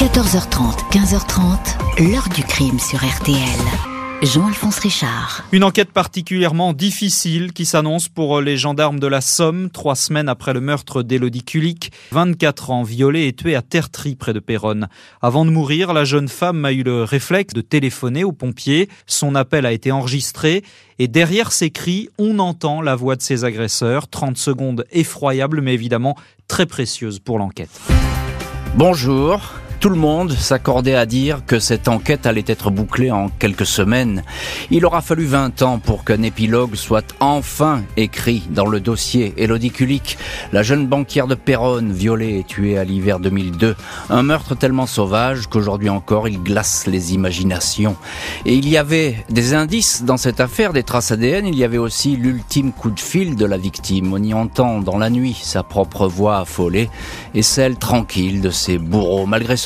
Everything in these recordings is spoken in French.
14h30, 15h30, l'heure du crime sur RTL. Jean-Alphonse Richard. Une enquête particulièrement difficile qui s'annonce pour les gendarmes de la Somme, trois semaines après le meurtre d'Élodie Kulik, 24 ans, violée et tuée à Tertry près de Péronne. Avant de mourir, la jeune femme a eu le réflexe de téléphoner aux pompiers. Son appel a été enregistré et derrière ces cris, on entend la voix de ses agresseurs. 30 secondes effroyables mais évidemment très précieuses pour l'enquête. Bonjour, tout le monde s'accordait à dire que cette enquête allait être bouclée en quelques semaines. Il aura fallu 20 ans pour qu'un épilogue soit enfin écrit dans le dossier. Elodie la jeune banquière de Péronne, violée et tuée à l'hiver 2002. Un meurtre tellement sauvage qu'aujourd'hui encore il glace les imaginations. Et il y avait des indices dans cette affaire, des traces ADN. Il y avait aussi l'ultime coup de fil de la victime. On y entend dans la nuit sa propre voix affolée et celle tranquille de ses bourreaux. Malgré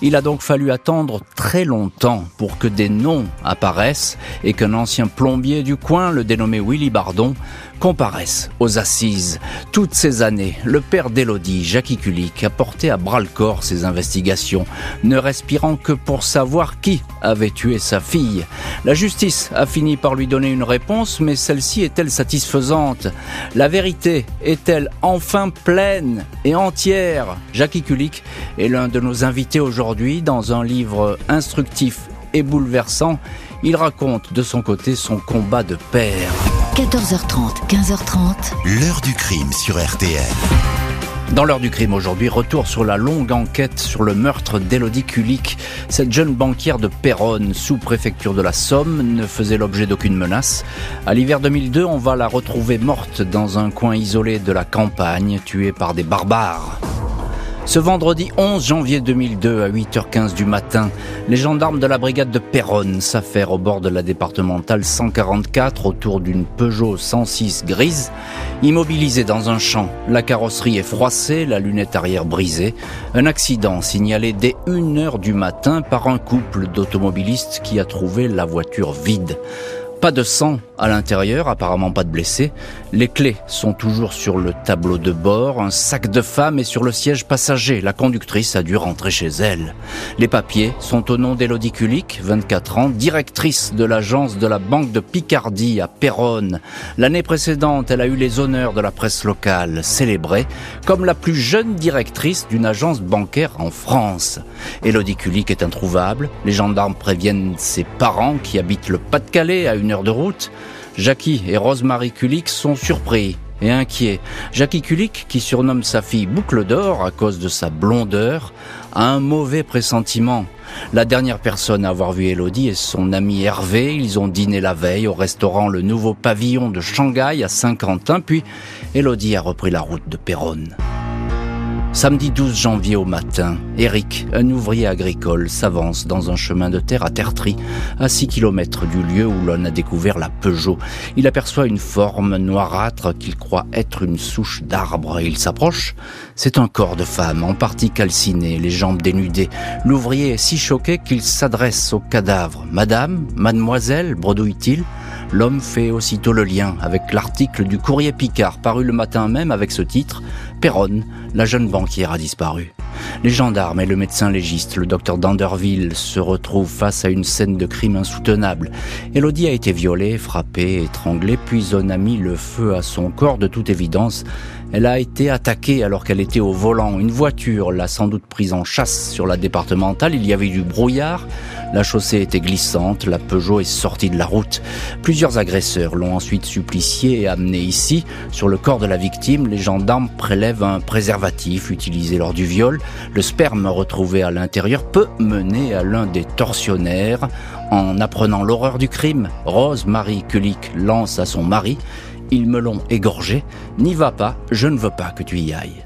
il a donc fallu attendre très longtemps pour que des noms apparaissent et qu'un ancien plombier du coin, le dénommé Willy Bardon, comparaissent aux assises. Toutes ces années, le père d'Élodie, Jackie Kulik, a porté à bras-le-corps ses investigations, ne respirant que pour savoir qui avait tué sa fille. La justice a fini par lui donner une réponse, mais celle-ci est-elle satisfaisante? La vérité est-elle enfin pleine et entière? Jackie Kulik est l'un de nos invités aujourd'hui dans un livre instructif et bouleversant. Il raconte de son côté son combat de père. 14h30, 15h30. L'heure du crime sur RTL. Dans l'heure du crime aujourd'hui, retour sur la longue enquête sur le meurtre d'Élodie Kulik. Cette jeune banquière de Péronne, sous-préfecture de la Somme, ne faisait l'objet d'aucune menace. À l'hiver 2002, on va la retrouver morte dans un coin isolé de la campagne, tuée par des barbares. Ce vendredi 11 janvier 2002 à 8h15 du matin, les gendarmes de la brigade de Péronne s'affairent au bord de la départementale 144 autour d'une Peugeot 106 grise, immobilisée dans un champ. La carrosserie est froissée, la lunette arrière brisée. Un accident signalé dès 1h du matin par un couple d'automobilistes qui a trouvé la voiture vide. Pas de sang à l'intérieur, apparemment pas de blessés. Les clés sont toujours sur le tableau de bord, un sac de femme est sur le siège passager. La conductrice a dû rentrer chez elle. Les papiers sont au nom d'Elodie Kulik, 24 ans, directrice de l'agence de la Banque de Picardie à Péronne. L'année précédente, elle a eu les honneurs de la presse locale, célébrée comme la plus jeune directrice d'une agence bancaire en France. Elodie Kulik est introuvable. Les gendarmes préviennent ses parents qui habitent le Pas-de-Calais à une de route, Jackie et Rosemary Kulik sont surpris et inquiets. Jackie Kulik, qui surnomme sa fille Boucle d'Or à cause de sa blondeur, a un mauvais pressentiment. La dernière personne à avoir vu Elodie est son ami Hervé. Ils ont dîné la veille au restaurant Le Nouveau Pavillon de Shanghai à Saint-Quentin, puis Elodie a repris la route de Péronne. Samedi 12 janvier au matin, Eric, un ouvrier agricole, s'avance dans un chemin de terre à Tertry, à 6 km du lieu où l'on a découvert la Peugeot. Il aperçoit une forme noirâtre qu'il croit être une souche d'arbre. Il s'approche. C'est un corps de femme, en partie calciné, les jambes dénudées. L'ouvrier est si choqué qu'il s'adresse au cadavre. Madame, mademoiselle, bredouille-t-il L'homme fait aussitôt le lien avec l'article du courrier Picard paru le matin même avec ce titre Péronne, la jeune banquière a disparu. Les gendarmes et le médecin légiste, le docteur Danderville, se retrouvent face à une scène de crime insoutenable. Elodie a été violée, frappée, étranglée, puis on a mis le feu à son corps de toute évidence. Elle a été attaquée alors qu'elle était au volant. Une voiture l'a sans doute prise en chasse sur la départementale. Il y avait du brouillard. La chaussée était glissante, la Peugeot est sortie de la route. Plusieurs agresseurs l'ont ensuite supplicié et amené ici. Sur le corps de la victime, les gendarmes prélèvent un préservatif utilisé lors du viol. Le sperme retrouvé à l'intérieur peut mener à l'un des tortionnaires. En apprenant l'horreur du crime, Rose Marie Kulik lance à son mari Ils me l'ont égorgé. N'y va pas, je ne veux pas que tu y ailles.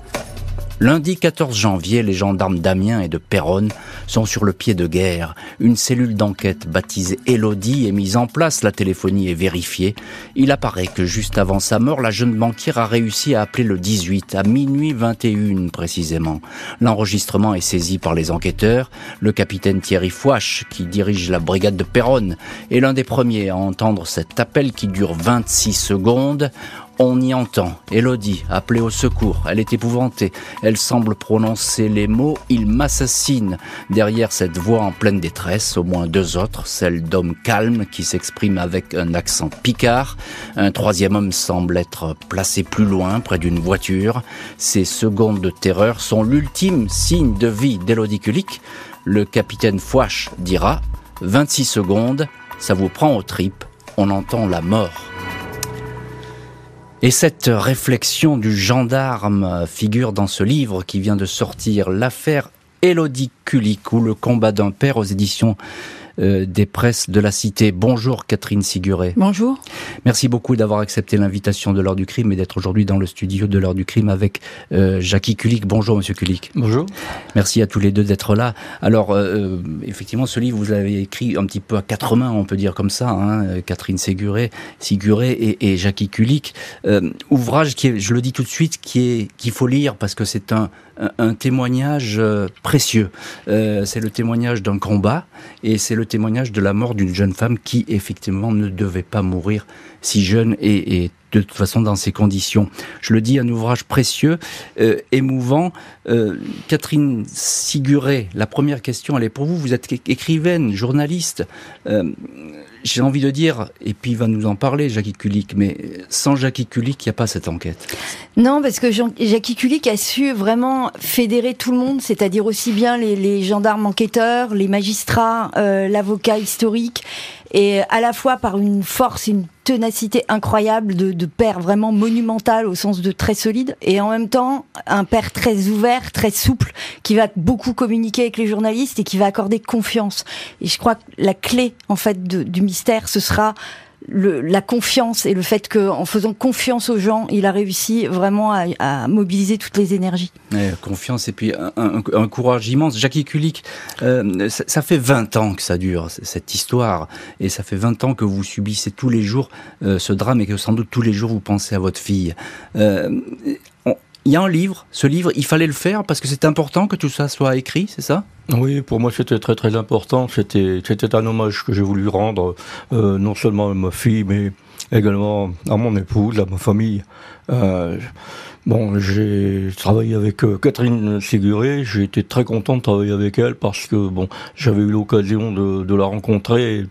Lundi 14 janvier, les gendarmes d'Amiens et de Péronne sont sur le pied de guerre. Une cellule d'enquête baptisée Elodie est mise en place, la téléphonie est vérifiée. Il apparaît que juste avant sa mort, la jeune banquière a réussi à appeler le 18, à minuit 21 précisément. L'enregistrement est saisi par les enquêteurs. Le capitaine Thierry Fouache, qui dirige la brigade de Péronne, est l'un des premiers à entendre cet appel qui dure 26 secondes. On y entend Elodie appeler au secours. Elle est épouvantée. Elle semble prononcer les mots « il m'assassine ». Derrière cette voix en pleine détresse, au moins deux autres, celle d'homme calme qui s'exprime avec un accent picard. Un troisième homme semble être placé plus loin, près d'une voiture. Ces secondes de terreur sont l'ultime signe de vie d'Elodie Kulik. Le capitaine Fouache dira « 26 secondes, ça vous prend aux tripes, on entend la mort ». Et cette réflexion du gendarme figure dans ce livre qui vient de sortir, l'affaire Élodie Kulik ou le combat d'un père aux éditions des presses de la cité. Bonjour Catherine Siguré. Bonjour. Merci beaucoup d'avoir accepté l'invitation de l'heure du crime et d'être aujourd'hui dans le studio de l'heure du crime avec euh, Jackie Kulik. Bonjour Monsieur Kulik. Bonjour. Merci à tous les deux d'être là. Alors euh, effectivement, ce livre vous l'avez écrit un petit peu à quatre mains, on peut dire comme ça. Hein, Catherine Siguré, Siguré et, et Jackie Kulik. ouvrage qui est, je le dis tout de suite, qui est qu'il faut lire parce que c'est un un témoignage euh, précieux. Euh, c'est le témoignage d'un combat et c'est le témoignage de la mort d'une jeune femme qui effectivement ne devait pas mourir si jeune et, de toute façon dans ces conditions. Je le dis, un ouvrage précieux, euh, émouvant. Catherine Siguré, la première question, elle est pour vous. Vous êtes écrivaine, journaliste j'ai envie de dire, et puis il va nous en parler, Jackie Kulik, mais sans Jackie Kulik, il n'y a pas cette enquête. Non, parce que Jackie Kulik a su vraiment fédérer tout le monde, c'est-à-dire aussi bien les, gendarmes enquêteurs, les magistrats, euh, l'avocat historique, et à la fois par une force, une ténacité incroyable de, de, père vraiment monumental au sens de très solide, et en même temps un père très ouvert, très souple, qui va beaucoup communiquer avec les journalistes et qui va accorder confiance. Et je crois que la clé en fait du mystère, ce sera la confiance et le fait qu'en faisant confiance aux gens, il a réussi vraiment à, mobiliser toutes les énergies. confiance et puis un, courage immense. Jackie Kulik, euh, ça, fait 20 ans que ça dure, cette histoire, et ça fait 20 ans que vous subissez tous les jours euh, ce drame et que sans doute tous les jours vous pensez à votre fille. Euh, il y a un livre, ce livre, il fallait le faire parce que c'est important que tout ça soit écrit, c'est ça? Oui, pour moi c'était très très important. C'était un hommage que j'ai voulu rendre euh, non seulement à ma fille, mais également à mon épouse, à ma famille. Euh, Bon, j'ai travaillé avec euh, Catherine Séguré, j'ai été très content de travailler avec elle parce que bon, j'avais eu l'occasion de, de, la rencontrer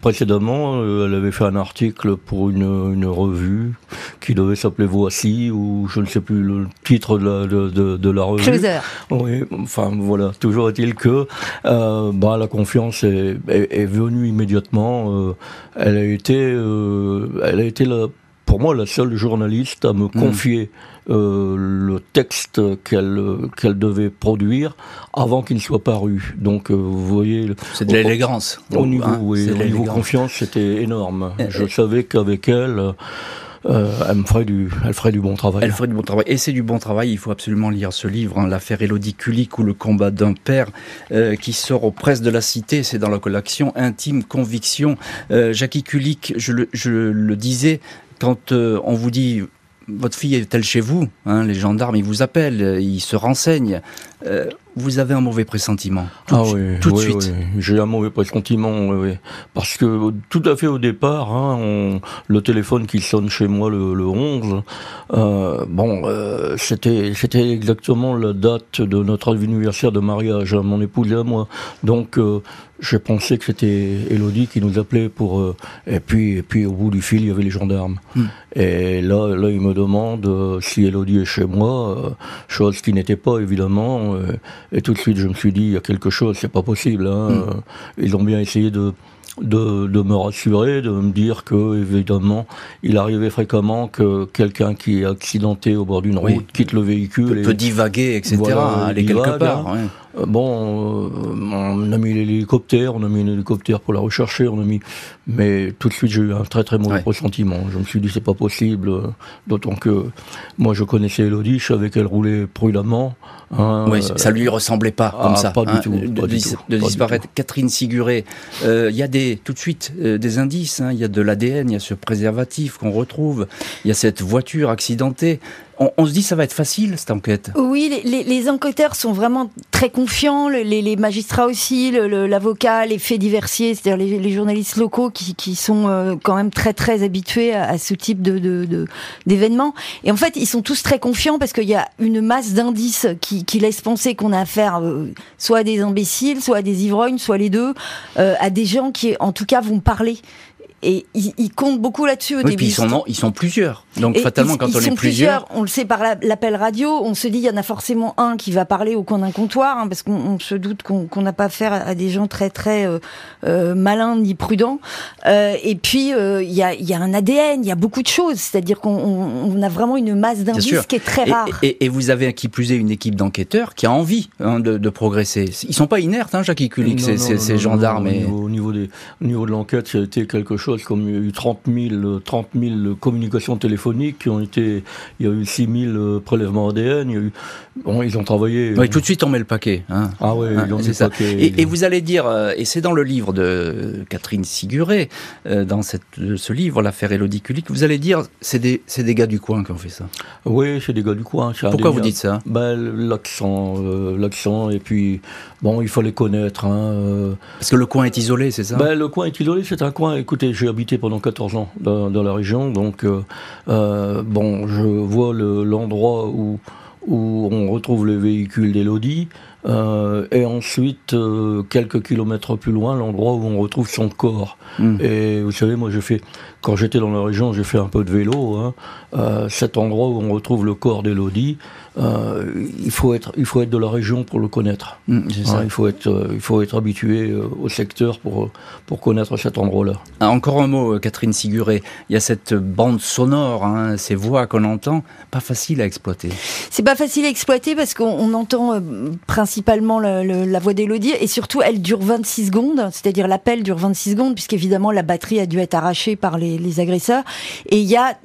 précédemment. Euh, elle avait fait un article pour une, une revue qui devait s'appeler Voici ou je ne sais plus le titre de la, de, de, la revue. Closer. Oui, enfin voilà. Toujours est-il que euh, bah, la confiance est, est, est venue immédiatement. Euh, elle a été, elle a été la pour moi la seule journaliste à me hmm. confier euh, le texte qu'elle qu'elle devait produire avant qu'il soit paru. Donc euh, vous voyez, c'est de l'élégance. Au niveau, hein, oui, au niveau confiance, c'était énorme. Je savais qu'avec elle. Euh, elle, ferait du, elle ferait du bon travail. Elle ferait du bon travail. Et c'est du bon travail. Il faut absolument lire ce livre, hein, l'affaire Élodie Kulik ou le combat d'un père, euh, qui sort aux presses de la cité. C'est dans la collection Intime Conviction. Euh, Jackie Kulik, je le, je le disais, quand on vous dit votre fille est-elle chez vous hein, Les gendarmes, ils vous appellent, ils se renseignent. Euh, vous avez un mauvais pressentiment tout, ah oui, tout de suite. J'ai un mauvais pressentiment, oui, parce que tout à fait au départ, hein, le téléphone qui sonne chez moi le, le 11, euh, bon, euh, c'était c'était exactement la date de notre anniversaire de mariage, à mon épouse et à moi. Donc j'ai pensé que c'était Elodie qui nous appelait pour. Euh, et puis, et puis au bout du fil, il y avait les gendarmes. Hmm. Et là, là, il me demande euh, si Elodie est chez moi, euh, chose qui n'était pas évidemment. et tout de suite, je me suis dit, il y a quelque chose, c'est pas possible. Hein. Hmm. Ils ont bien essayé de de, de, me rassurer, de me dire que évidemment, il arrivait fréquemment que quelqu'un qui est accidenté au bord d'une route quitte le véhicule peut, et peut divaguer, etc. aller quelque part. Hein. Euh, bon, euh, on a mis l'hélicoptère, on a mis un hélicoptère pour la rechercher, on a mis, mais tout de suite j'ai eu un très très mauvais ressentiment. Je me suis dit c'est pas possible, euh, d'autant que moi je connaissais Elodie, je savais qu'elle roulait prudemment. Hein, oui, ça lui ressemblait pas comme ah, ça. Pas du hein, tout. De, disparaître. Catherine Siguré, il y a des tout de suite des indices. Hein. Il y a de l'ADN, il y a ce préservatif qu'on retrouve, il y a cette voiture accidentée. On, se dit ça va être facile cette enquête. Oui, les, enquêteurs sont vraiment très confiants, les, magistrats aussi, l'avocat, les faits diversiers, c'est-à-dire les, journalistes locaux qui, sont euh, quand même très très habitués à, ce type de d'événements. Et en fait, ils sont tous très confiants parce qu'il y a une masse d'indices qui, qui laissent penser qu'on a affaire euh, soit à des imbéciles, soit à des ivrognes, soit les deux, euh, à des gens qui en tout cas vont parler et ils, comptent beaucoup là-dessus au début. ils sont, ils sont plusieurs. Donc fatalement, quand on est plusieurs, on le sait par l'appel radio, on se dit il y en a forcément un qui va parler au coin d'un comptoir, hein, parce qu'on se doute qu'on n'a pas affaire à des gens très très euh, euh, malins ni prudents. Euh, et puis il y a, y, a, un ADN, il y a beaucoup de choses, c'est-à-dire qu'on a vraiment une masse d'indices qui est très rare. Et, vous avez qui plus est une équipe d'enquêteurs qui a envie hein, de, de, progresser. Ils sont pas inertes, hein, Jacques Kulik, ces, ces, gendarmes. au, niveau, des, au niveau de l'enquête, ça a été quelque chose comme il y a eu 30 000, 30 000 communications téléphoniques qui ont été, il y a eu 6 000 euh, prélèvements ADN, il y a eu, bon, ils ont travaillé. Oui, tout de suite on met le paquet. Hein. Ah oui, ils ont mis le paquet. Et, vous allez dire, euh, et c'est dans le livre de Catherine Siguré, euh, dans cette, ce livre, l'affaire Elodie Kulik, vous allez dire, c'est des, des gars du coin qui ont fait ça. Oui, c'est des gars du coin. Pourquoi vous dites ça? Ben, L'accent, l'accent, et puis, bon, il faut les connaître. Hein, Parce que le coin est isolé, c'est ça? Ben, Le coin est isolé, c'est un coin, écoutez, j'ai habité pendant 14 ans dans, la région, donc euh, euh, bon, je vois l'endroit où, où on retrouve les véhicules d'Elodie, euh, et ensuite, quelques kilomètres plus loin, l'endroit où on retrouve son corps. Hmm. Et vous savez, moi, j'ai fait, quand j'étais dans la région, j'ai fait un peu de vélo. Hein. cet endroit où on retrouve le corps d'Elodie, euh, il, faut être, il faut être de la région pour le connaître. Mm, il, faut être, euh, il faut être habitué euh, au secteur pour, pour connaître cet endroit-là. Ah, encore un mot, Catherine Siguré. Il y a cette bande sonore, hein, ces voix qu'on entend, pas facile à exploiter. C'est pas facile à exploiter parce qu'on entend principalement la voix d'Elodie et surtout elle dure 26 secondes, c'est-à-dire l'appel dure 26 secondes puisqu'évidemment la batterie a dû être arrachée par les, les agresseurs. Et il y a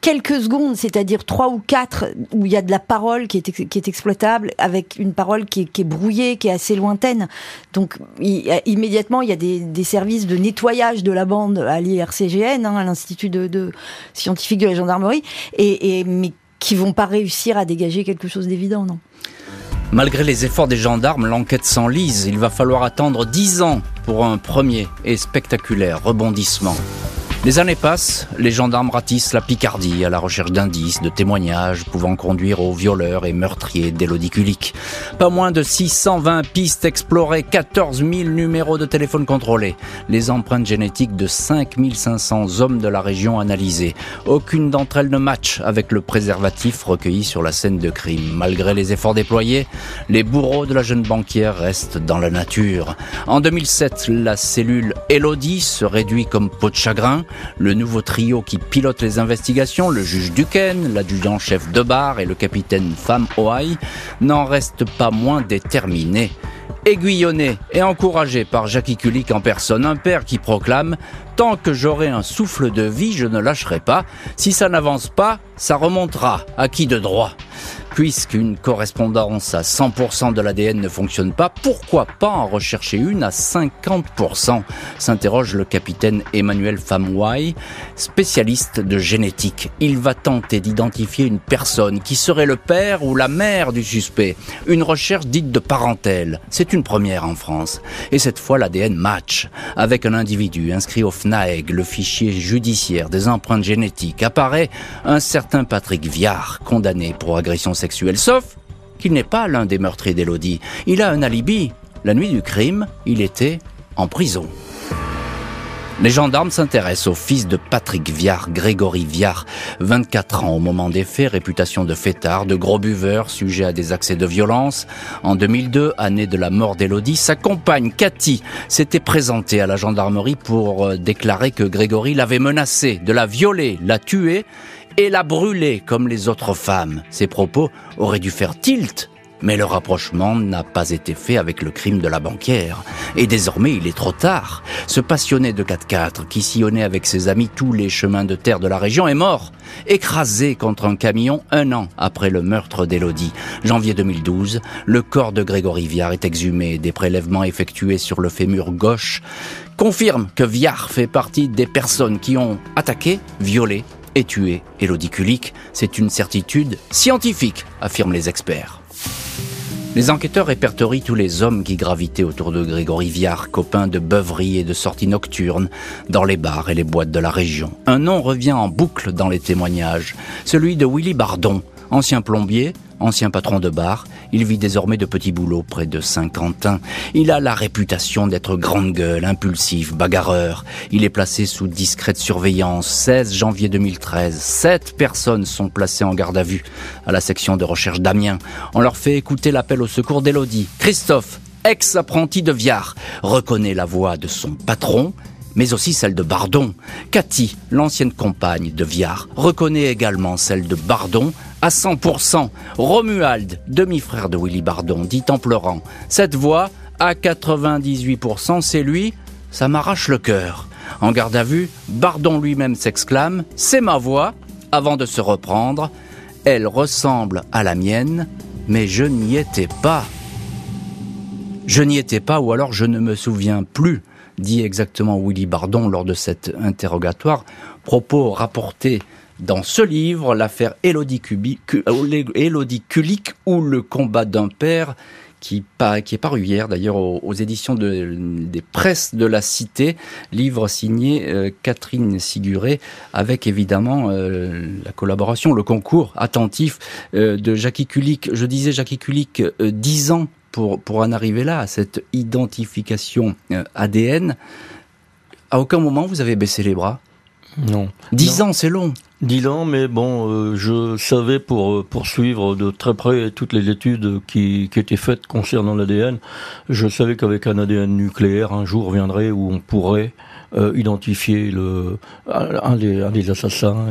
quelques secondes, c'est-à-dire trois ou quatre, où il y a de la parole qui est, exploitable, avec une parole qui est, brouillée, qui est assez lointaine. Donc immédiatement, il y a des, services de nettoyage de la bande à l'IRCGN, hein, à l'Institut de, scientifique de la gendarmerie, et, mais qui vont pas réussir à dégager quelque chose d'évident, non. Malgré les efforts des gendarmes, l'enquête s'enlise. Il va falloir attendre dix ans pour un premier et spectaculaire rebondissement. Les années passent, les gendarmes ratissent la Picardie à la recherche d'indices, de témoignages pouvant conduire aux violeurs et meurtriers d'Elodie Kulik. Pas moins de 620 pistes explorées, 14 000 numéros de téléphone contrôlés, les empreintes génétiques de 5500 hommes de la région analysées. Aucune d'entre elles ne match avec le préservatif recueilli sur la scène de crime. Malgré les efforts déployés, les bourreaux de la jeune banquière restent dans la nature. En 2007, la cellule Elodie se réduit comme peau de chagrin. Le nouveau trio qui pilote les investigations, le juge Duquesne, l'adjudant-chef Debar et le capitaine Femme Ohaï, n'en restent pas moins déterminés. Aiguillonné et encouragé par Jackie Kulik en personne, un père qui proclame Tant que j'aurai un souffle de vie, je ne lâcherai pas. Si ça n'avance pas, ça remontera. À qui de droit? Puisqu'une correspondance à 100% de l'ADN ne fonctionne pas, pourquoi pas en rechercher une à 50% s'interroge le capitaine Emmanuel Famouai, spécialiste de génétique. Il va tenter d'identifier une personne qui serait le père ou la mère du suspect. Une recherche dite de parentèle. C'est une première en France. Et cette fois, l'ADN match. Avec un individu inscrit au FNAEG, le fichier judiciaire des empreintes génétiques, apparaît un certain Patrick Viard, condamné pour agression sexuelle sauf qu'il n'est pas l'un des meurtriers d'Elodie. Il a un alibi. La nuit du crime, il était en prison. Les gendarmes s'intéressent au fils de Patrick Viard, Grégory Viard, 24 ans au moment des faits, réputation de fêtard, de gros buveur, sujet à des accès de violence. En 2002, année de la mort d'Elodie, sa compagne Cathy s'était présentée à la gendarmerie pour euh, déclarer que Grégory l'avait menacée de la violer, la tuer et la brûler comme les autres femmes. Ces propos auraient dû faire tilt, mais le rapprochement n'a pas été fait avec le crime de la banquière. Et désormais, il est trop tard. Ce passionné de 4x4 qui sillonnait avec ses amis tous les chemins de terre de la région est mort, écrasé contre un camion un an après le meurtre d'Élodie. Janvier 2012, le corps de Grégory Viard est exhumé. Des prélèvements effectués sur le fémur gauche confirment que Viard fait partie des personnes qui ont attaqué, violé et tué Elodie Kulik. C'est une certitude scientifique, affirment les experts. Les enquêteurs répertorient tous les hommes qui gravitaient autour de Grégory Viard, copain de beuveries et de sorties nocturnes dans les bars et les boîtes de la région. Un nom revient en boucle dans les témoignages, celui de Willy Bardon, ancien plombier, ancien patron de bar, il vit désormais de petits boulots près de Saint-Quentin. Il a la réputation d'être grande gueule, impulsif, bagarreur. Il est placé sous discrète surveillance. 16 janvier 2013, sept personnes sont placées en garde à vue à la section de recherche d'Amiens. On leur fait écouter l'appel au secours d'Elodie. Christophe, ex-apprenti de Viard, reconnaît la voix de son patron mais aussi celle de Bardon. Cathy, l'ancienne compagne de Viard, reconnaît également celle de Bardon à 100%. Romuald, demi-frère de Willy Bardon, dit en pleurant Cette voix, à 98%, c'est lui, ça m'arrache le cœur. En garde à vue, Bardon lui-même s'exclame C'est ma voix, avant de se reprendre. Elle ressemble à la mienne, mais je n'y étais pas. Je n'y étais pas, ou alors je ne me souviens plus dit exactement Willy Bardon lors de cet interrogatoire, propos rapportés dans ce livre, l'affaire Élodie Kulik ou le combat d'un père, qui, est paru hier d'ailleurs aux, éditions des presses de la Cité, livre signé euh, Catherine Siguré, avec évidemment euh, la collaboration, le concours attentif euh, de Jackie Kulik. Je disais Jackie Kulik, dix ans pour, pour en arriver là, à cette identification euh, ADN, à aucun moment vous avez baissé les bras Non. Dix ans, c'est long. Dix ans, mais bon, euh, je savais pour euh, poursuivre de très près toutes les études qui, qui étaient faites concernant l'ADN, je savais qu'avec un ADN nucléaire, un jour viendrait où on pourrait euh, identifier le, un, des, un des assassins.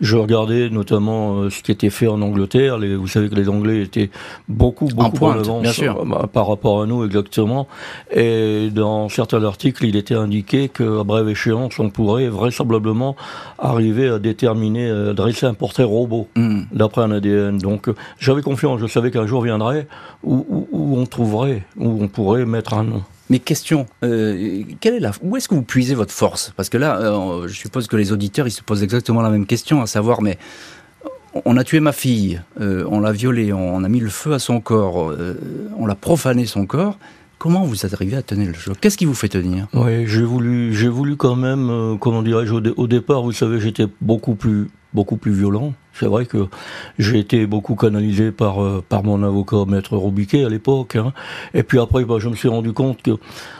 Je regardais notamment euh, ce qui était fait en Angleterre. Les, vous savez que les Anglais étaient beaucoup, beaucoup en, avance euh, par rapport à nous exactement. Et dans certains articles, il était indiqué qu'à brève échéance, on pourrait vraisemblablement arriver à déterminer, à dresser un portrait robot hmm. d'après un ADN. Donc j'avais confiance, je savais qu'un jour viendrait où, où, où on trouverait, où on pourrait mettre un nom. Mais question, euh, quelle est la, où est-ce que vous puisez votre force? Parce que là, euh, je suppose que les auditeurs, ils se posent exactement la même question, à savoir, mais on a tué ma fille, euh, on l'a violée, on, a mis le feu à son corps, on l'a profané son corps. Comment vous arrivé à tenir le choc Qu'est-ce qui vous fait tenir? Oui, j'ai voulu, j'ai voulu quand même, comment dirais-je, au, départ, vous savez, j'étais beaucoup plus beaucoup plus violent. C'est vrai que j'ai été beaucoup canalisé par euh, mon avocat maître Roubiquet à l'époque. Hein. Et puis après, bah, je me suis rendu compte que,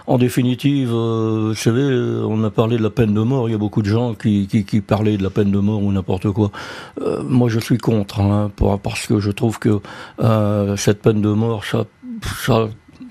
en définitive, euh, euh, on a parlé de la peine de mort. Il y a beaucoup de gens qui qui, qui parlaient de la peine de mort ou n'importe quoi. moi, je suis contre, hein, parce que je trouve que cette peine de mort, ça, ça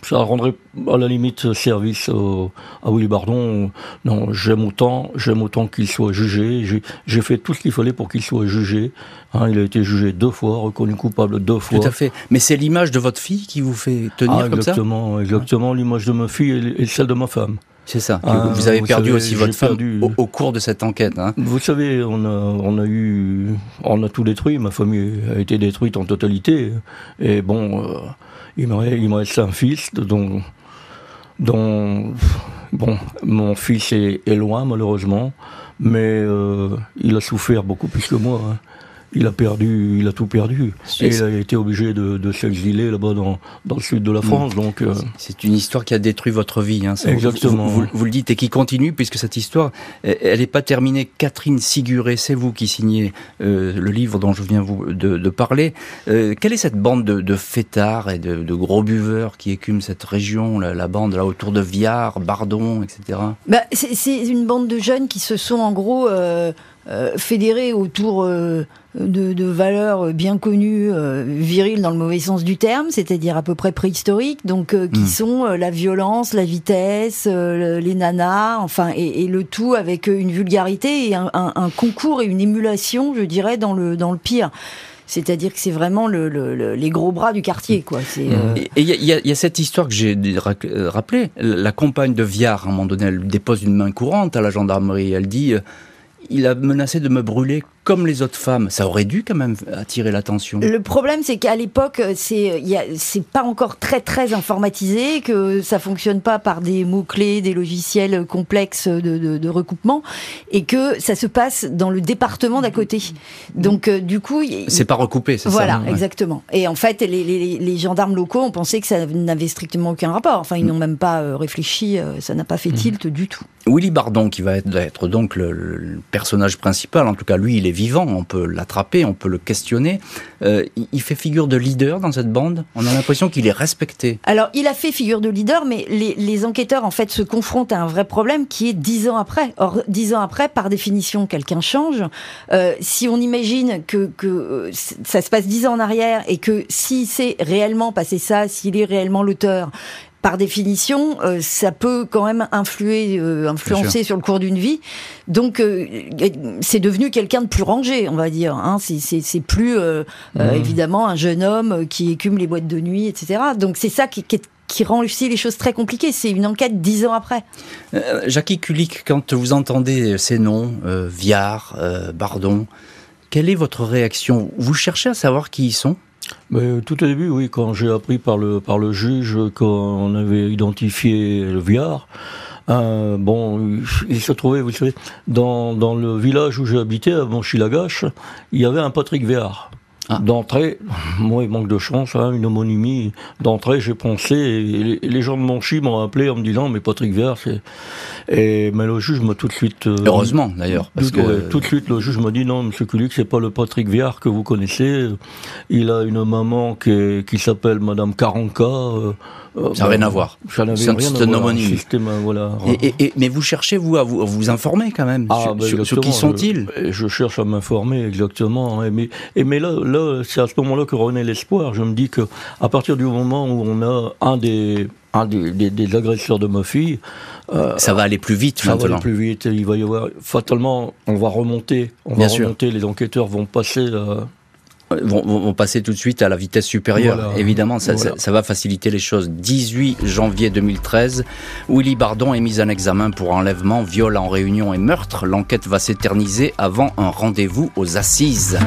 ça rendrait à la limite service à Willy Bardon. Non, j'aime autant, j'aime autant qu'il soit jugé. J'ai fait tout ce qu'il fallait pour qu'il soit jugé. Hein, il a été jugé deux fois, reconnu coupable deux fois. Tout à fait. Mais c'est l'image de votre fille qui vous fait tenir ah, comme ça? Exactement, exactement. L'image de ma fille et celle de ma femme. C'est ça. Ah, vous avez perdu aussi votre femme au, cours de cette enquête. Hein. Vous savez, on a, on a eu, on a tout détruit. Ma famille a été détruite en totalité. Et bon, euh, il me, reste un fils dont, bon, mon fils est, loin malheureusement, mais euh, il a souffert beaucoup plus que moi. Hein il a perdu, il a tout perdu. Et il a été obligé de, de s'exiler là-bas dans, dans le sud de la mm. France. Donc euh, c'est une histoire qui a détruit votre vie. Hein, Exactement. Vous, vous, le dites et qui continue puisque cette histoire, elle n'est pas terminée. Catherine Siguré, c'est vous qui signez euh, le livre dont je viens vous de, de parler. Euh, quelle est cette bande de, de fêtards et de, de, gros buveurs qui écument cette région, la, la, bande là autour de Viard, Bardon, etc. Bah, c'est une bande de jeunes qui se sont en gros fédérés autour euh, de, de, valeurs bien connues, euh, viriles dans le mauvais sens du terme, c'est-à-dire à peu près préhistoriques, donc qui hmm. sont la violence, la vitesse, les nanas, enfin, et, et, le tout avec une vulgarité et un, un, un, concours et une émulation, je dirais, dans le dans le pire. C'est-à-dire que c'est vraiment le, le, les gros bras du quartier, quoi. Hmm. Et il y, y, a cette histoire que j'ai rappelée. La compagne de Viard, à un moment donné, elle dépose une main courante à la gendarmerie. Elle dit il a menacé de me brûler comme les autres femmes. Ça aurait dû quand même attirer l'attention. Le problème, c'est qu'à l'époque, c'est pas encore très très informatisé, que ça fonctionne pas par des mots clés, des logiciels complexes de, de, recoupement, et que ça se passe dans le département d'à côté. Donc euh, du coup, c'est pas recoupé, c'est ça. Voilà, exactement. Et en fait, les, les, les, gendarmes locaux ont pensé que ça n'avait strictement aucun rapport. Enfin, ils n'ont même pas euh, réfléchi, euh, ça n'a pas fait mm. tilt du tout. Willy Bardon, qui va être, donc le, personnage principal, en tout cas lui, il est vivant, on peut l'attraper, on peut le questionner. Euh, il fait figure de leader dans cette bande. On a l'impression qu'il est respecté. Alors, il a fait figure de leader, mais les, enquêteurs en fait se confrontent à un vrai problème qui est dix ans après. Or, dix ans après, par définition, quelqu'un change. Euh, si on imagine que, que ça se passe dix ans en arrière et que si c'est réellement passé ça, s'il est réellement l'auteur, par définition, euh, ça peut quand même influer, euh, influencer sur le cours d'une vie. Donc, euh, c'est devenu quelqu'un de plus rangé, on va dire. Hein. C'est plus mmh. évidemment un jeune homme qui écume les boîtes de nuit, etc. Donc, c'est ça qui, qui, rend aussi les choses très compliquées. C'est une enquête dix ans après. Jackie Kulik, quand vous entendez ces noms, Viard, Bardon, quelle est votre réaction? Vous cherchez à savoir qui ils sont? Mais, tout au début, oui, quand j'ai appris par le, par le juge qu'on avait identifié le viard, euh, bon, il se trouvait, vous savez, dans, dans le village où j'habitais, à Monchilagache, il y avait un Patrick Viard. Ah. D'entrée, moi, il manque de chance, hein, une homonymie. D'entrée, j'ai pensé, et les, gens de Monchy m'ont appelé en me disant, mais Patrick Viard, c'est. Et, mais le juge m'a tout de suite. Euh, Heureusement, d'ailleurs. Parce que... tout de suite, le juge m'a dit, non, monsieur Kulik, c'est pas le Patrick Viard que vous connaissez. Il a une maman qui, qui s'appelle Madame Karanka. Euh, euh, ça n'a rien à voir. Ça rien à voir. Système, voilà. et, et, mais vous cherchez, vous, à vous, à vous informer quand même ah, sur, sur, qui sont-ils je, je, cherche à m'informer, exactement. Et mais, et mais là, là c'est à ce moment-là que renaît l'espoir. Je me dis que à partir du moment où on a un des un des, des, agresseurs de ma fille. Euh, ça va aller plus vite ça va aller plus vite. Il va y avoir fatalement, on va remonter, on va remonter. Les enquêteurs vont passer. Euh, vont, passer tout de suite à la vitesse supérieure. Évidemment, ça, ça, va faciliter les choses. 18 janvier 2013, Willy Bardon est mis en examen pour enlèvement, viol en réunion et meurtre. L'enquête va s'éterniser avant un rendez-vous aux assises.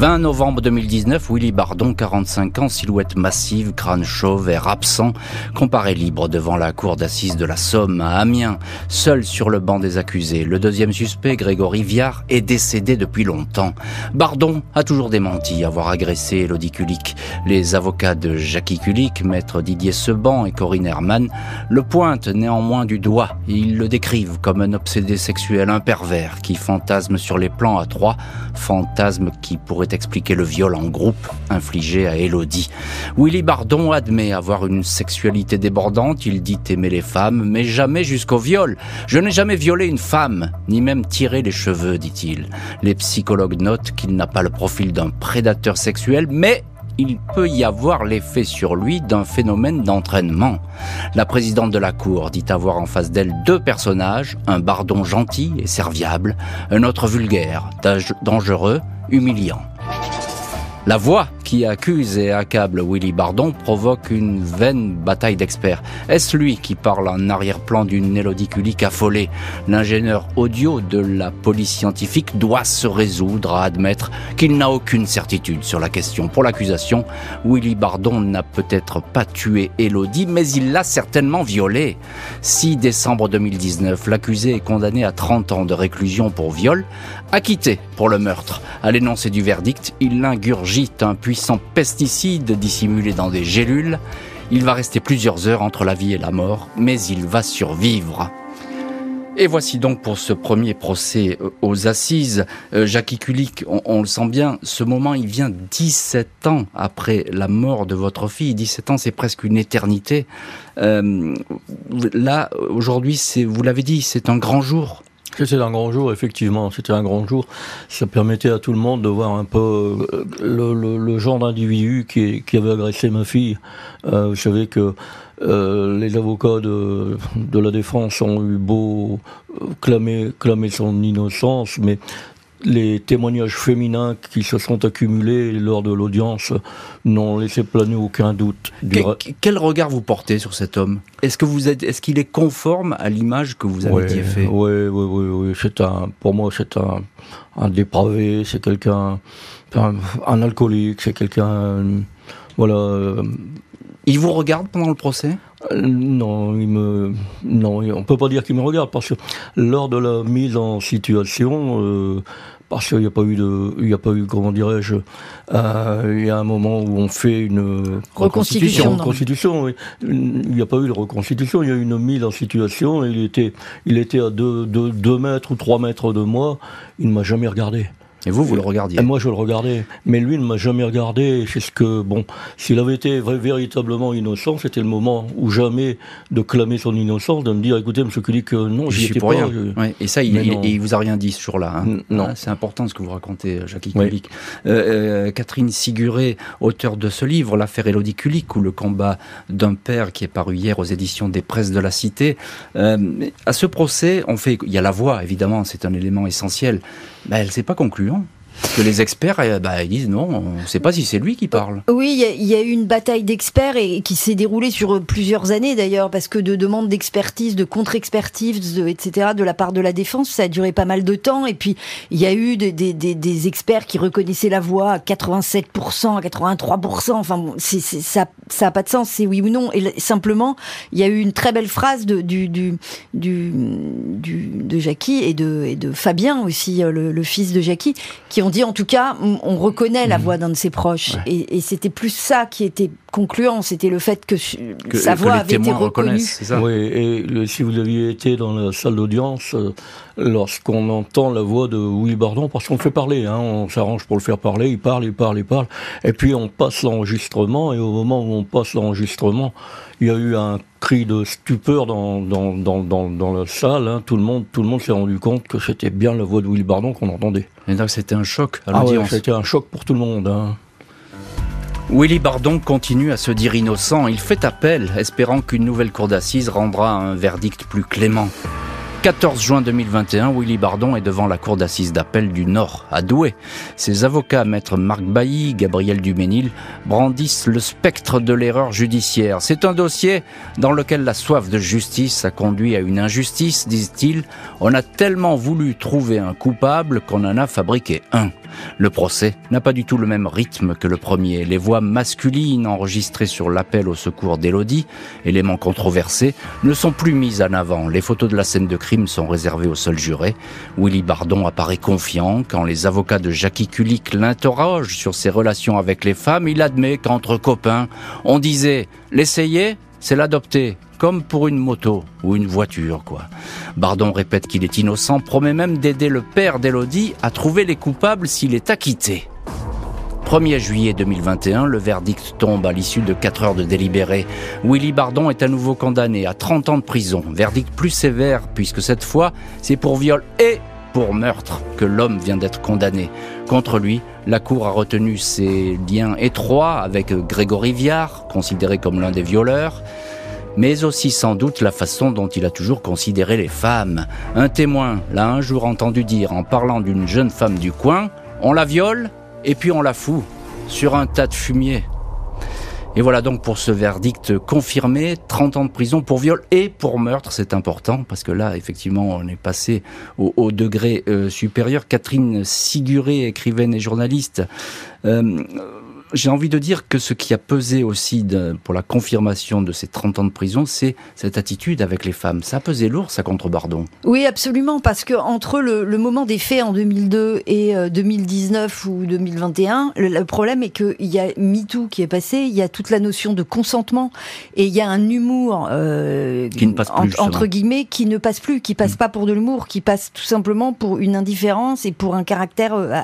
20 novembre 2019, Willy Bardon, 45 ans, silhouette massive, crâne chauve, air absent, comparé libre devant la cour d'assises de la Somme à Amiens, seul sur le banc des accusés. Le deuxième suspect, Grégory Viard, est décédé depuis longtemps. Bardon a toujours démenti avoir agressé Elodie Kulik. Les avocats de Jackie Kulik, maître Didier Seban et Corinne Herman, le pointent néanmoins du doigt. Ils le décrivent comme un obsédé sexuel, un pervers qui fantasme sur les plans à trois, fantasme qui pourrait expliquer le viol en groupe infligé à Elodie. Willy Bardon admet avoir une sexualité débordante, il dit aimer les femmes, mais jamais jusqu'au viol. Je n'ai jamais violé une femme, ni même tiré les cheveux, dit-il. Les psychologues notent qu'il n'a pas le profil d'un prédateur sexuel, mais il peut y avoir l'effet sur lui d'un phénomène d'entraînement. La présidente de la Cour dit avoir en face d'elle deux personnages, un bardon gentil et serviable, un autre vulgaire, dangereux, humiliant. Bye. La voix qui accuse et accable Willy Bardon provoque une vaine bataille d'experts. Est-ce lui qui parle en arrière-plan d'une Élodie affolée? L'ingénieur audio de la police scientifique doit se résoudre à admettre qu'il n'a aucune certitude sur la question. Pour l'accusation, Willy Bardon n'a peut-être pas tué Élodie, mais il l'a certainement violée. 6 décembre 2019, l'accusé est condamné à 30 ans de réclusion pour viol, acquitté pour le meurtre. À l'énoncé du verdict, il un puissant pesticide dissimulé dans des gélules. Il va rester plusieurs heures entre la vie et la mort, mais il va survivre. Et voici donc pour ce premier procès euh, aux assises. Euh, Jackie Kulik, on, le sent bien, ce moment il vient 17 ans après la mort de votre fille. 17 ans, c'est presque une éternité. Euh, là, aujourd'hui, vous l'avez dit, c'est un grand jour. C'était un grand jour, effectivement. C'était un grand jour. Ça permettait à tout le monde de voir un peu euh, le, genre d'individu qui, avait agressé ma fille. Euh, vous savez que euh, les avocats de, la défense ont eu beau clamer, clamer son innocence, mais les témoignages féminins qui se sont accumulés lors de l'audience n'ont laissé planer aucun doute. quel regard vous portez sur cet homme? Est-ce que vous êtes, est-ce qu'il est conforme à l'image que vous avez fait Oui, oui, oui, oui. C'est un, pour moi, c'est un, un dépravé. C'est quelqu'un, un, alcoolique. C'est quelqu'un, voilà. Il vous regarde pendant le procès? Euh, non, il me, non, on peut pas dire qu'il me regarde parce que lors de la mise en situation, euh, parce qu'il n'y a pas eu de, il y a pas eu, comment dirais-je, euh, il y a un moment où on fait une reconstitution. reconstitution Il n'y a pas eu de reconstitution, il y a eu une mise en situation. il était, il était à 2 deux, deux mètres ou 3 mètres de moi. Il ne m'a jamais regardé. Et vous, vous le regardiez Moi, je le regardais. Mais lui ne m'a jamais regardé. C'est ce que, bon, s'il avait été véritablement innocent, c'était le moment ou jamais de clamer son innocence, de me dire, écoutez, monsieur Kulik, non, j'y étais pas. Rien. Et ça, il, il, vous a rien dit ce jour-là. Hein. Non. Ah, c'est important ce que vous racontez, Jackie Kulik. Euh, euh, Catherine Siguré, auteur de ce livre, L'affaire Elodie Kulik, ou le combat d'un père qui est paru hier aux éditions des presses de la Cité. Euh, à ce procès, on fait, il y a la voix, évidemment, c'est un élément essentiel. Mais elle s'est pas concluant que les experts eh, bah, ils disent non, on ne sait pas si c'est lui qui parle. Oui, il y, a eu une bataille d'experts et qui s'est déroulée sur plusieurs années d'ailleurs, parce que de demandes d'expertise, de contre-expertise, etc., de la part de la défense, ça a duré pas mal de temps. Et puis il y a eu des, experts qui reconnaissaient la voix à 87%, à 83%. Enfin, bon, ça ça n'a pas de sens, c'est oui ou non. Et simplement, il y a eu une très belle phrase de, du, Jackie et de, Fabien aussi, euh, le, le fils de Jackie, qui ont dit en tout cas, on reconnaît la mmh. voix d'un de ses proches. Et, c'était plus ça qui était concluant, c'était le fait que, sa voix avait été reconnue. Oui, et si vous aviez été dans la salle d'audience, euh, lorsqu'on entend la voix de Willy Bardon, parce qu'on le fait parler, hein, on s'arrange pour le faire parler, il parle, il parle, il parle, et puis on passe l'enregistrement, et au moment où on passe l'enregistrement, il y a eu un cri de stupeur dans, dans, dans, dans, la salle. Hein. Tout le monde, tout le monde s'est rendu compte que c'était bien la voix de Willy Bardon qu'on entendait. Et donc c'était un choc à ah c'était un choc pour tout le monde. Hein. Willy Bardon continue à se dire innocent. Il fait appel, espérant qu'une nouvelle cour d'assises rendra un verdict plus clément. 14 juin 2021, Willy Bardon est devant la cour d'assises d'appel du Nord, à Douai. Ses avocats, maître Marc Bailly, Gabriel Duménil, brandissent le spectre de l'erreur judiciaire. C'est un dossier dans lequel la soif de justice a conduit à une injustice, disent-ils. On a tellement voulu trouver un coupable qu'on en a fabriqué un. Le procès n'a pas du tout le même rythme que le premier. Les voix masculines enregistrées sur l'appel au secours d'Élodie, élément controversé, ne sont plus mises en avant. Les photos de la scène de crime sont réservées aux seuls jurés. Willy Bardon apparaît confiant quand les avocats de Jackie Kulik l'interrogent sur ses relations avec les femmes. Il admet qu'entre copains, on disait l'essayer, c'est l'adopter comme pour une moto ou une voiture, quoi. Bardon répète qu'il est innocent, promet même d'aider le père d'Elodie à trouver les coupables s'il est acquitté. 1er juillet 2021, le verdict tombe à l'issue de 4 heures de délibéré. Willy Bardon est à nouveau condamné à 30 ans de prison. Verdict plus sévère puisque cette fois, c'est pour viol et pour meurtre que l'homme vient d'être condamné. Contre lui, la Cour a retenu ses liens étroits avec Grégory Viard, considéré comme l'un des violeurs, mais aussi sans doute la façon dont il a toujours considéré les femmes. Un témoin l'a un jour entendu dire en parlant d'une jeune femme du coin, on la viole? Et puis on la fout sur un tas de fumier. Et voilà donc pour ce verdict confirmé, 30 ans de prison pour viol et pour meurtre, c'est important parce que là, effectivement, on est passé au, degré euh, supérieur. Catherine Siguré, écrivaine et journaliste, euh, j'ai envie de dire que ce qui a pesé aussi pour la confirmation de ces 30 ans de prison, c'est cette attitude avec les femmes. Ça a pesé lourd, ça, contre Bardon Oui, absolument, parce que entre le, moment des faits en 2002 et 2019 euh, ou 2021, le, problème est qu'il y a MeToo qui est passé, il y a toute la notion de consentement, et il y a un humour, euh, qui ne passe plus, entre guillemets, qui ne passe plus, qui passe mm. pas pour de l'humour, qui passe tout simplement pour une indifférence et pour un caractère euh,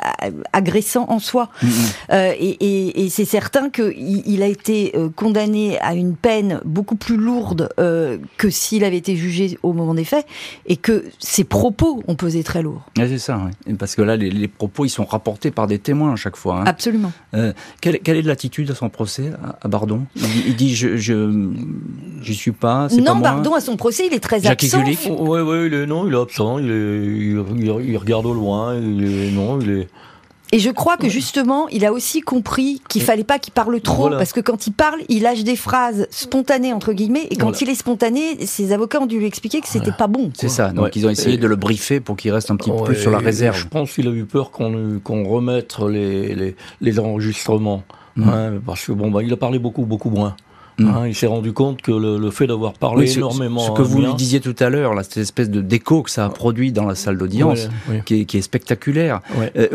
agressant en soi. Mm, mm. et et, c'est certain qu'il il a été euh, condamné à une peine beaucoup plus lourde euh, que s'il avait été jugé au moment des faits, et que ses propos ont pesé très lourd. c'est ça, parce que là, les, propos, ils sont rapportés par des témoins à chaque fois. Hein. Absolument. Euh, quelle, quelle, est l'attitude à son procès, à, Bardon? Il, dit, je, je, suis pas. Non, pas moi. Bardon à son procès, il est très absent. Oui, oui, il est non, il est absent. Il, est, il, regarde au loin. Il est non, il est. Et je crois que justement, il a aussi compris qu'il fallait pas qu'il parle trop, parce que quand il parle, il lâche des phrases spontanées entre guillemets, et quand il est spontané, ses avocats ont dû lui expliquer que c'était pas bon. C'est ça. Donc ils ont essayé de le briefer pour qu'il reste un petit peu plus sur la réserve. Je pense qu'il a eu peur qu'on qu'on remette les, les, les enregistrements, mm. hein, parce que bon, bah, il a parlé beaucoup beaucoup moins. Mm. Hein, il s'est rendu compte que le, fait d'avoir parlé énormément. Ce, que vous lui disiez tout à l'heure, cette espèce de déco que ça a produit dans la salle d'audience, qui, est, spectaculaire. Euh,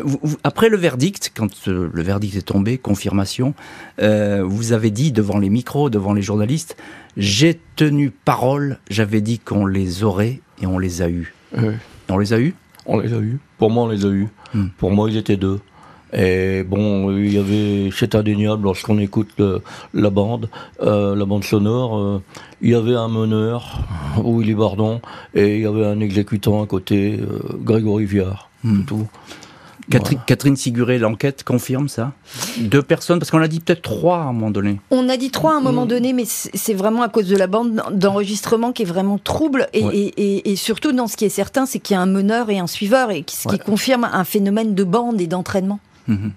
après le verdict, quand euh, le verdict est tombé, confirmation, euh, vous avez dit devant les micros, devant les journalistes, j'ai tenu parole, j'avais dit qu'on les aurait et on les a eus. On les a eus? On les a eus. Pour moi, on les a eus. Hmm. Pour moi, ils étaient deux. Et bon, il y avait, c'est indéniable lorsqu'on écoute la bande, euh, la bande sonore, euh, il y avait un meneur, Willy Bardon, et il y avait un exécutant à côté, euh, Grégory Viard, hmm. tout. Catherine, Catherine Siguré, l'enquête confirme ça? Deux personnes Parce qu'on a dit peut-être trois à un moment donné. On a dit trois à un moment hmm. donné, mais c'est vraiment à cause de la bande d'enregistrement qui est vraiment trouble. Et, surtout, dans ce qui est certain, c'est qu'il y a un meneur et un suiveur, et ce qui confirme un phénomène de bande et d'entraînement. Mhm.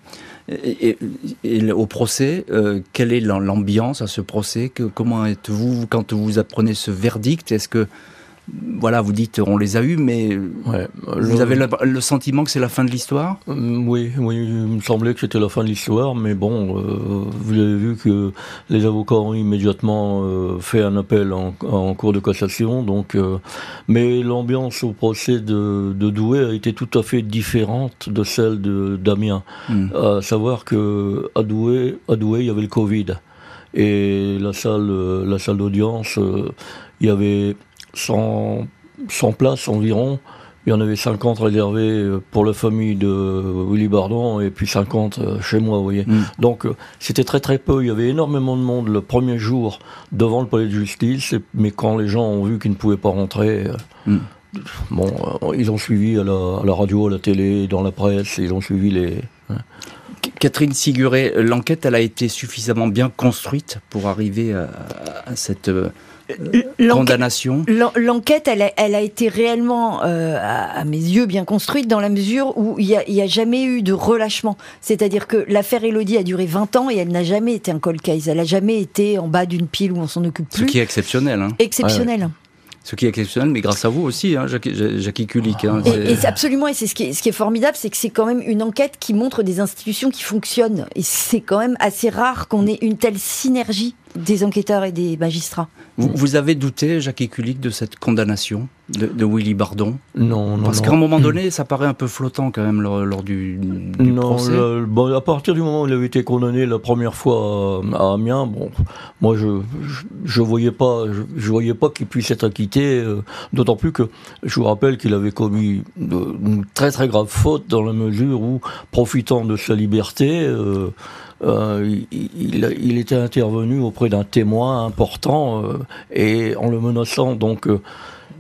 Et, au procès, euh, quelle est l'ambiance à ce procès? Comment êtes-vous quand vous apprenez ce verdict Est-ce que voilà, vous dites on les a eus, mais vous avez le, sentiment que c'est la fin de l'histoire? Mm, Oui, oui, il me semblait que c'était la fin de l'histoire, mais bon, euh, vous avez vu que les avocats ont immédiatement euh, fait un appel en, cours de cassation, donc, euh, mais l'ambiance au procès de, Douai a été tout à fait différente de celle de d'Amiens. Hmm. À savoir que à Douai, à Douai, il y avait le Covid et la salle, la salle d'audience, il y avait 100, 100 places environ. Il y en avait 50 réservées euh, pour la famille de Willy Bardon et puis 50 euh, chez moi, vous voyez. Mm. Donc euh, c'était très très peu. Il y avait énormément de monde le premier jour devant le palais de justice, mais quand les gens ont vu qu'ils ne pouvaient pas rentrer, mm. bon, ils ont suivi à la, radio, à la télé, dans la presse, ils ont suivi les. Hein. Catherine Siguré, l'enquête, elle a été suffisamment bien construite pour arriver à cette condamnation L'enquête, elle, elle, a été réellement, euh, à, mes yeux, bien construite dans la mesure où il n'y a, a, jamais eu de relâchement. C'est-à-dire que l'affaire Elodie a duré 20 ans et elle n'a jamais été un cold case. Elle n'a jamais été en bas d'une pile où on s'en occupe plus. Ce qui est exceptionnel. Hein. Exceptionnel. Ce qui est exceptionnel, mais grâce à vous aussi, hein, Jackie, Jackie Kulik. Hein, et, absolument, et c'est ce, ce, qui est formidable, c'est que c'est quand même une enquête qui montre des institutions qui fonctionnent. Et c'est quand même assez rare qu'on ait une telle synergie des enquêteurs et des magistrats. Vous, avez douté, Jacques Kulik, de cette condamnation de, Willy Bardon Non, non. Parce qu'à un moment donné, ça paraît un peu flottant quand même lors, du, du, non, procès. bon, à partir du moment où il avait été condamné la première fois à, Amiens, bon, moi je je, voyais pas je, voyais pas qu'il puisse être acquitté. Euh, d'autant plus que je vous rappelle qu'il avait commis une très très grave faute dans la mesure où, profitant de sa liberté. Euh, euh, il, était intervenu auprès d'un témoin important euh, et en le menaçant. Donc, euh,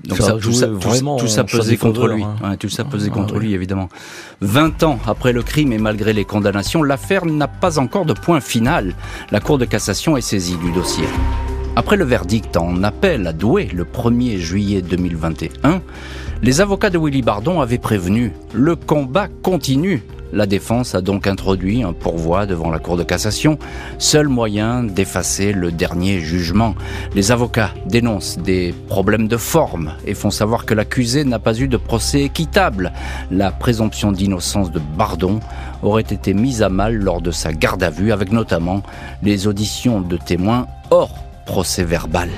donc ça, tout, ça, vraiment tout, ça pesait contre lui. Hein. tout ça pesait contre lui, évidemment. 20 ans après le crime et malgré les condamnations, l'affaire n'a pas encore de point final. La Cour de cassation est saisie du dossier. Après le verdict en appel à Douai le 1er juillet 2021, les avocats de Willy Bardon avaient prévenu le combat continue la défense a donc introduit un pourvoi devant la Cour de cassation, seul moyen d'effacer le dernier jugement. Les avocats dénoncent des problèmes de forme et font savoir que l'accusé n'a pas eu de procès équitable. La présomption d'innocence de Bardon aurait été mise à mal lors de sa garde à vue, avec notamment les auditions de témoins hors procès verbal.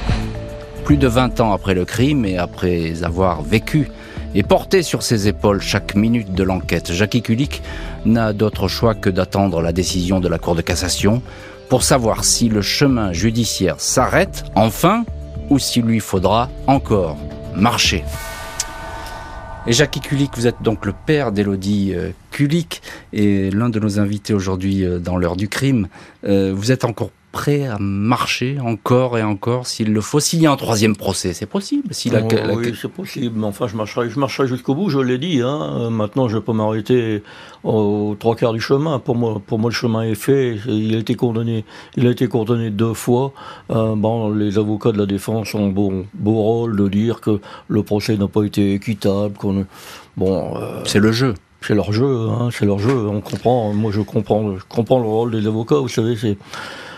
Plus de 20 ans après le crime et après avoir vécu et porter sur ses épaules chaque minute de l'enquête. Jackie Kulik n'a d'autre choix que d'attendre la décision de la Cour de cassation pour savoir si le chemin judiciaire s'arrête enfin ou s'il lui faudra encore marcher. Et Jackie Kulik, vous êtes donc le père d'Elodie euh, Kulik est l'un de nos invités aujourd'hui dans l'heure du crime. vous êtes encore prêt à marcher encore et encore s'il le faut. S'il y a un troisième procès, c'est possible. Si la, oh, Oui, c'est possible. Mais enfin, je marcherai, je marcherai jusqu'au bout, je l'ai dit. Hein. Maintenant, je peux m'arrêter aux trois quarts du chemin. Pour moi, pour moi, le chemin est fait. Il a été condamné, il a été condamné deux fois. Euh, bon, les avocats de la défense ont beau, beau rôle de dire que le procès n'a pas été équitable. Qu'on, bon, euh, c'est le jeu c'est leur jeu, hein, c'est leur jeu. On comprend. Moi, je comprends, je comprends le rôle des avocats. Vous savez, c'est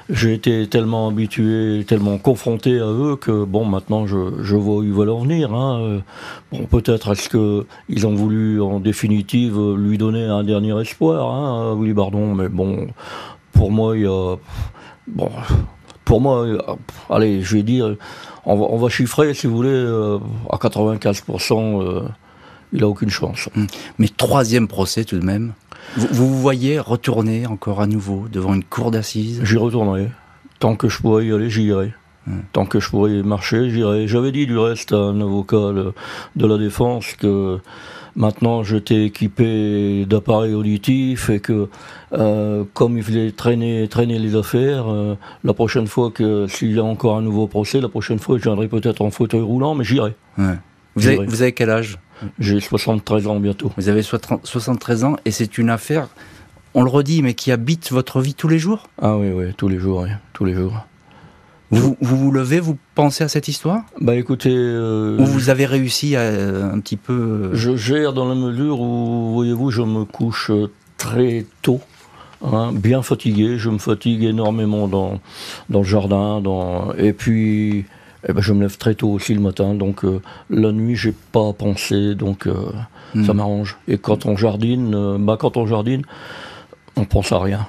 j'ai été tellement habitué, tellement confronté à eux que bon, maintenant je, je vois où ils veulent en venir. Hein. Bon, peut-être est-ce que ils ont voulu en définitive lui donner un dernier espoir, hein, à Willy Bardon, mais bon, pour moi il y a bon, pour moi, allez, je vais dire, on va, chiffrer, si vous voulez, euh, à 95%, euh, il a aucune chance. Mais troisième procès tout de même vous, vous voyez retourner encore à nouveau devant une cour d'assises J'y retournerai. Tant que je pourrai y aller, j'y irai. Hmm. Tant que je pourrai marcher, j'irai. J'avais dit du reste à un avocat de la défense que maintenant j'étais équipé d'appareils auditifs et que euh, comme il fallait traîner, traîner les affaires, euh, la prochaine fois que s'il y a encore un nouveau procès, la prochaine fois je viendrai peut-être en fauteuil roulant, mais j'irai. Vous, avez, vous avez quel âge? J'ai 73 ans bientôt. Vous avez 73 ans et c'est une affaire, on le redit, mais qui habite votre vie tous les jours? Ah oui, oui, tous les jours, oui, tous les jours. Vous, vous, vous levez, vous pensez à cette histoire? Bah écoutez... Euh, ou vous avez réussi à, euh, un petit peu... Euh, je gère dans la mesure où, voyez-vous, je me couche très tôt. Hein, bien fatigué, je me fatigue énormément dans, dans le jardin, dans, et puis eh ben, je me lève très tôt aussi le matin, donc euh, la nuit j'ai pas pensé, donc euh, hmm. ça m'arrange. Et quand on jardine, euh, bah quand on jardine, on pense à rien.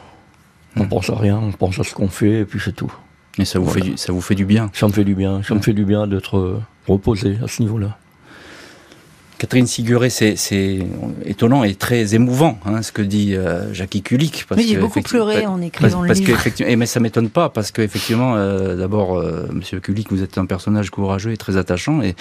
On hmm. pense à rien, on pense à ce qu'on fait et puis c'est tout. Et ça vous fait du, ça vous fait du bien. Ça me fait du bien, ça me fait du bien d'être reposé à ce niveau-là. Catherine Siguré, c'est étonnant et très émouvant hein, ce que dit euh, Jackie Kulik. oui, j'ai beaucoup pleuré en écrivant parce, le livre. Que, mais ça m'étonne pas parce qu'effectivement, euh, d'abord, euh, Monsieur Kulik, vous êtes un personnage courageux et très attachant et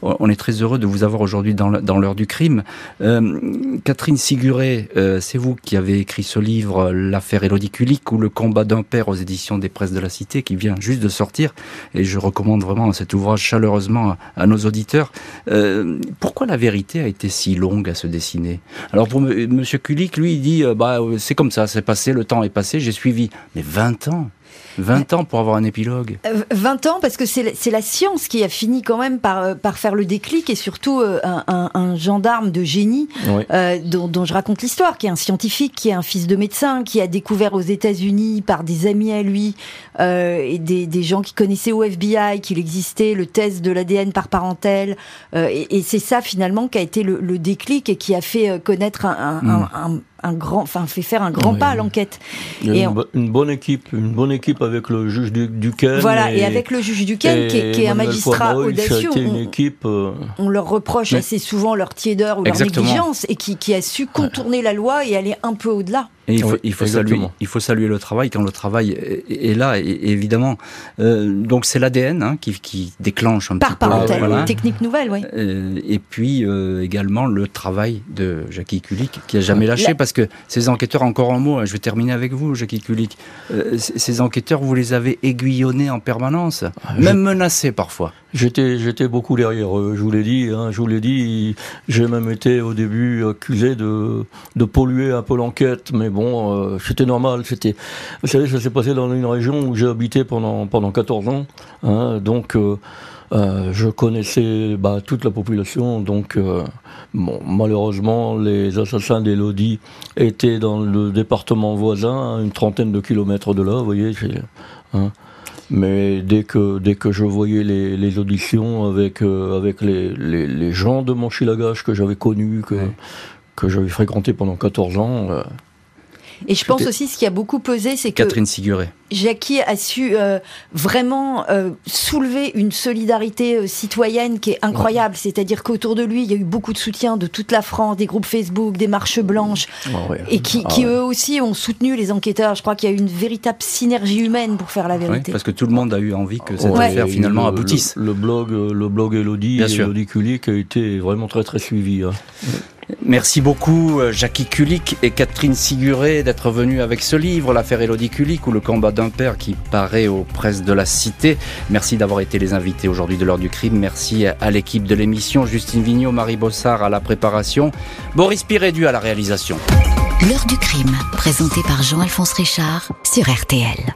on est très heureux de vous avoir aujourd'hui dans l'heure du crime. Euh, Catherine Siguré, euh, c'est vous qui avez écrit ce livre, L'affaire Elodie Kulik ou Le combat d'un père aux éditions des presses de la Cité qui vient juste de sortir et je recommande vraiment cet ouvrage chaleureusement à, à nos auditeurs. pourquoi la vérité a été si longue à se dessiner. Alors pour M. Kulik, lui, il dit, euh, bah, c'est comme ça, c'est passé, le temps est passé, j'ai suivi. Mais 20 ans 20 ans pour avoir un épilogue 20 euh, ans parce que c'est la science qui a fini quand même par, euh, par faire le déclic et surtout euh, un, gendarme de génie dont, je raconte l'histoire, qui est un scientifique, qui est un fils de médecin, qui a découvert aux États-Unis par des amis à lui et des, gens qui connaissaient au FBI qu'il existait le test de l'ADN par parentèle. et, c'est ça finalement qui a été le, déclic et qui a fait connaître un hmm un grand, enfin fait faire un grand pas à l'enquête. A une, bonne équipe, une bonne équipe avec le juge du, Duquesne. Voilà, et, avec le juge Duquesne, qui est, qui est un magistrat audacieux. On, une équipe, euh, on leur reproche assez souvent leur tiédeur ou leur négligence, et qui, qui a su contourner la loi et aller un peu au-delà. Et il faut, il, faut saluer, il faut saluer le travail quand le travail est, là, évidemment. Euh, donc c'est l'ADN hein, qui, qui, déclenche un Par petit peu. Par technique nouvelle, oui. Euh, et puis euh, également le travail de Jackie Kulik, qui a jamais lâché, parce que ces enquêteurs, encore un mot, hein, je vais terminer avec vous, Jackie Kulik, euh, ces enquêteurs, vous les avez aiguillonnés en permanence, ah, même menacés parfois. J'étais, j'étais beaucoup derrière eux, je vous l'ai dit, hein, je vous l'ai dit, j'ai même été au début accusé de, de polluer un peu l'enquête, mais bon, euh, c'était normal, c'était, vous savez, ça s'est passé dans une région où j'ai habité pendant, pendant 14 ans, hein, donc euh, euh, je connaissais bah, toute la population, donc bon, malheureusement, les assassins d'Elodie étaient dans le département voisin, une trentaine de kilomètres de là, vous voyez, hein, mais dès que, dès que je voyais les, les auditions avec, euh, avec les, les, les, gens de Monchilagache que j'avais connus, que, que j'avais fréquenté pendant 14 ans, euh, et je pense aussi ce qui a beaucoup pesé, c'est que Catherine Siguré. Jackie a su euh, vraiment euh, soulever une solidarité euh, citoyenne qui est incroyable. C'est-à-dire qu'autour de lui, il y a eu beaucoup de soutien de toute la France, des groupes Facebook, des marches blanches, et qui, ah eux aussi ont soutenu les enquêteurs. Je crois qu'il y a eu une véritable synergie humaine pour faire la vérité. parce que tout le monde a eu envie que cette affaire finalement aboutisse. Le, blog, le blog Elodie, Elodie Kulik a été vraiment très très suivi. Hein. Merci beaucoup euh, Jackie Kulik et Catherine Siguré d'être venus avec ce livre, l'affaire Elodie Kulik ou le combat d'un père qui paraît aux presses de la cité. Merci d'avoir été les invités aujourd'hui de l'heure du crime. Merci à l'équipe de l'émission, Justine Vignot, Marie Bossard à la préparation, Boris Pirédu à la réalisation. L'heure du crime, présenté par Jean-Alphonse Richard sur RTL.